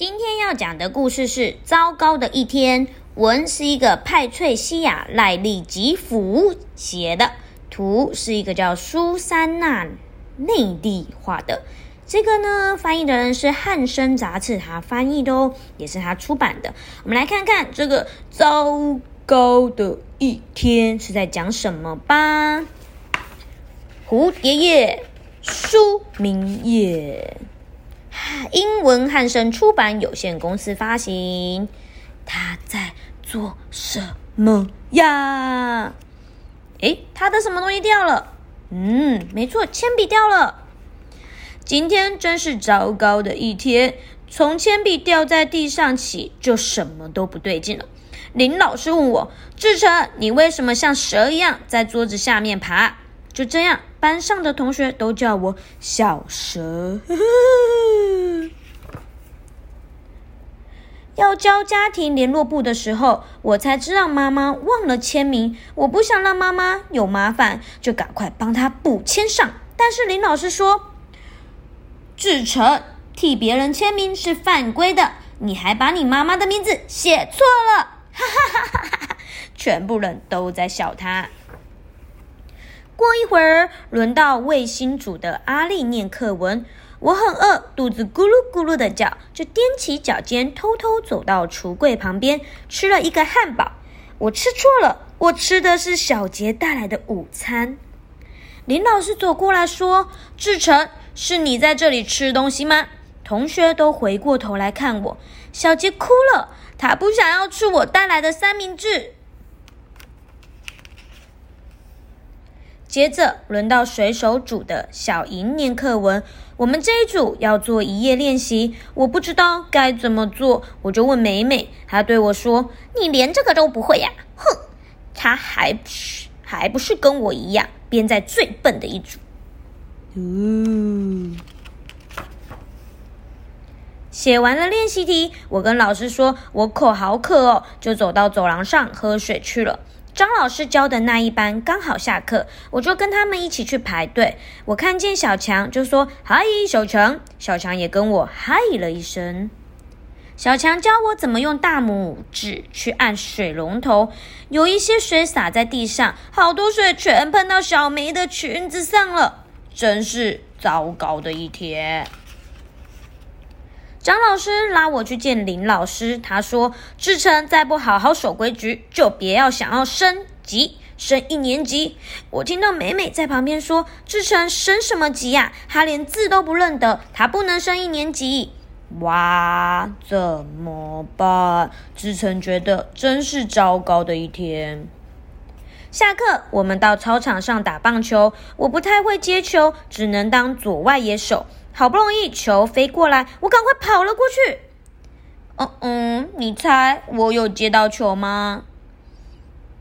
今天要讲的故事是《糟糕的一天》，文是一个派翠西亚·赖利吉福写的，图是一个叫苏珊娜·内蒂画的。这个呢，翻译的人是汉生杂志，他翻译的哦，也是他出版的。我们来看看这个《糟糕的一天》是在讲什么吧。蝴蝶叶，书名页。英文汉生出版有限公司发行。他在做什么呀？诶，他的什么东西掉了？嗯，没错，铅笔掉了。今天真是糟糕的一天。从铅笔掉在地上起，就什么都不对劲了。林老师问我：“志成，你为什么像蛇一样在桌子下面爬？”就这样，班上的同学都叫我小蛇。要交家庭联络簿的时候，我才知道妈妈忘了签名。我不想让妈妈有麻烦，就赶快帮她补签上。但是林老师说：“志成替别人签名是犯规的，你还把你妈妈的名字写错了。”哈哈哈哈哈！全部人都在笑他。过一会儿，轮到卫星组的阿丽念课文。我很饿，肚子咕噜咕噜的叫，就踮起脚尖，偷偷走到橱柜旁边，吃了一个汉堡。我吃错了，我吃的是小杰带来的午餐。林老师走过来说：“志成，是你在这里吃东西吗？”同学都回过头来看我。小杰哭了，他不想要吃我带来的三明治。接着轮到水手组的小莹念课文。我们这一组要做一页练习，我不知道该怎么做，我就问美美。她对我说：“你连这个都不会呀？”哼，她还是还不是跟我一样编在最笨的一组。嗯，写完了练习题，我跟老师说：“我口好渴哦。”就走到走廊上喝水去了。张老师教的那一班刚好下课，我就跟他们一起去排队。我看见小强，就说：“嗨，小强！”小强也跟我嗨了一声。小强教我怎么用大拇指去按水龙头，有一些水洒在地上，好多水全喷到小梅的裙子上了，真是糟糕的一天。张老师拉我去见林老师，他说：“志成再不好好守规矩，就别要想要升级升一年级。”我听到美美在旁边说：“志成升什么级呀？他连字都不认得，他不能升一年级。”哇，怎么办？志成觉得真是糟糕的一天。下课，我们到操场上打棒球。我不太会接球，只能当左外野手。好不容易球飞过来，我赶快跑了过去。嗯嗯，你猜我有接到球吗？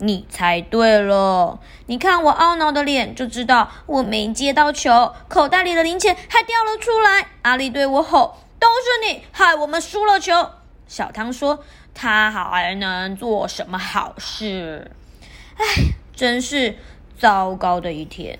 你猜对了。你看我懊恼的脸，就知道我没接到球，口袋里的零钱还掉了出来。阿力对我吼：“都是你害我们输了球。”小汤说：“他还能做什么好事？”哎，真是糟糕的一天。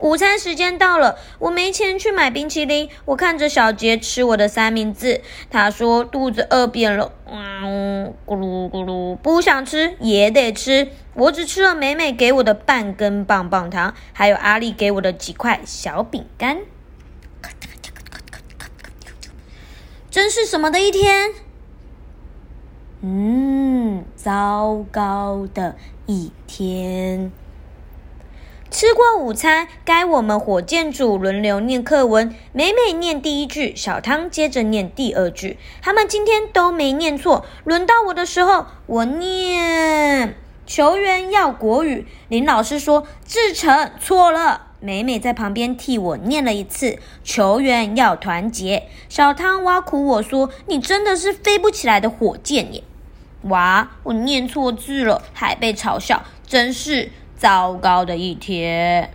午餐时间到了，我没钱去买冰淇淋。我看着小杰吃我的三明治，他说肚子饿扁了，嗯，咕噜咕噜，不想吃也得吃。我只吃了美美给我的半根棒棒糖，还有阿丽给我的几块小饼干。真是什么的一天？嗯，糟糕的一天。吃过午餐，该我们火箭组轮流念课文。美美念第一句，小汤接着念第二句。他们今天都没念错。轮到我的时候，我念球员要国语。林老师说志成错了。美美在旁边替我念了一次球员要团结。小汤挖苦我说：“你真的是飞不起来的火箭耶！”哇，我念错字了，还被嘲笑，真是。糟糕的一天。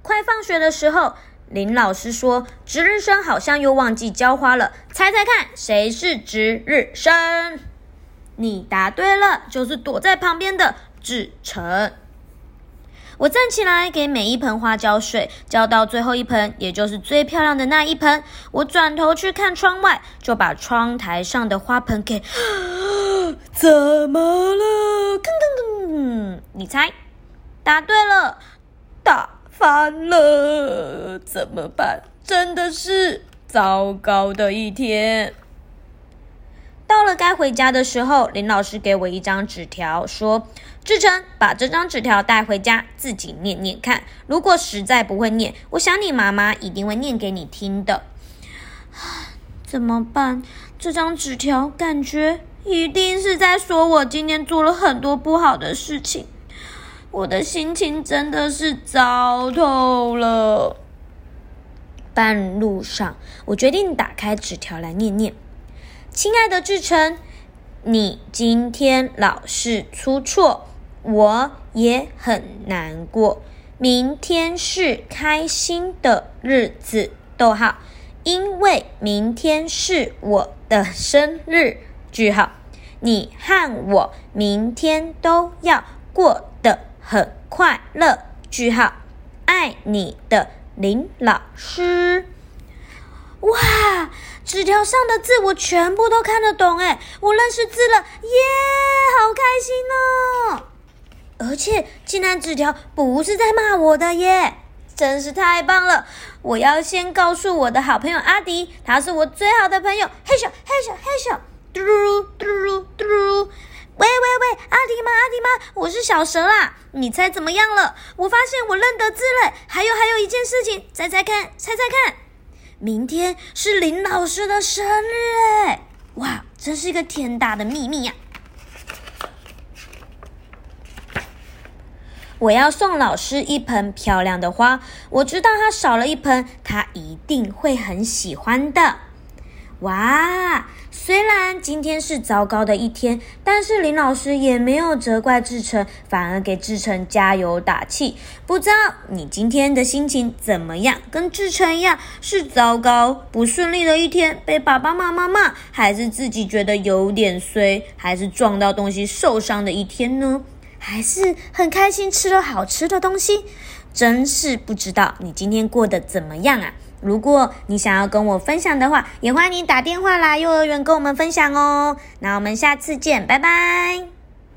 快放学的时候，林老师说：“值日生好像又忘记浇花了，猜猜看，谁是值日生？”你答对了，就是躲在旁边的志成。我站起来，给每一盆花浇水，浇到最后一盆，也就是最漂亮的那一盆。我转头去看窗外，就把窗台上的花盆给怎么了？吭吭吭！你猜？答对了，打翻了，怎么办？真的是糟糕的一天。到了该回家的时候，林老师给我一张纸条，说：“志成，把这张纸条带回家，自己念念看。如果实在不会念，我想你妈妈一定会念给你听的。”怎么办？这张纸条感觉一定是在说我今天做了很多不好的事情，我的心情真的是糟透了。半路上，我决定打开纸条来念念。亲爱的志成，你今天老是出错，我也很难过。明天是开心的日子，逗号，因为明天是我的生日，句号。你和我明天都要过很快乐，句号。爱你的林老师。哇！纸条上的字我全部都看得懂，哎，我认识字了，耶，好开心哦！而且竟然纸条不是在骂我的耶，真是太棒了！我要先告诉我的好朋友阿迪，他是我最好的朋友。嘿咻嘿咻嘿咻，嘟噜嘟噜嘟噜，喂喂喂，阿迪妈？阿迪妈？我是小蛇啦，你猜怎么样了？我发现我认得字了，还有还有一件事情，猜猜看，猜猜看。明天是林老师的生日哎！哇，真是一个天大的秘密呀！我要送老师一盆漂亮的花，我知道他少了一盆，他一定会很喜欢的。哇！虽然今天是糟糕的一天，但是林老师也没有责怪志成，反而给志成加油打气。不知道你今天的心情怎么样？跟志成一样，是糟糕不顺利的一天，被爸爸妈妈骂，还是自己觉得有点衰，还是撞到东西受伤的一天呢？还是很开心吃了好吃的东西？真是不知道你今天过得怎么样啊！如果你想要跟我分享的话，也欢迎你打电话来幼儿园跟我们分享哦。那我们下次见，拜拜。